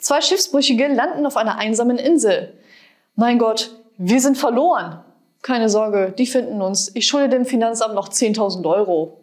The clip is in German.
Zwei Schiffsbrüchige landen auf einer einsamen Insel. Mein Gott, wir sind verloren. Keine Sorge, die finden uns. Ich schulde dem Finanzamt noch 10.000 Euro.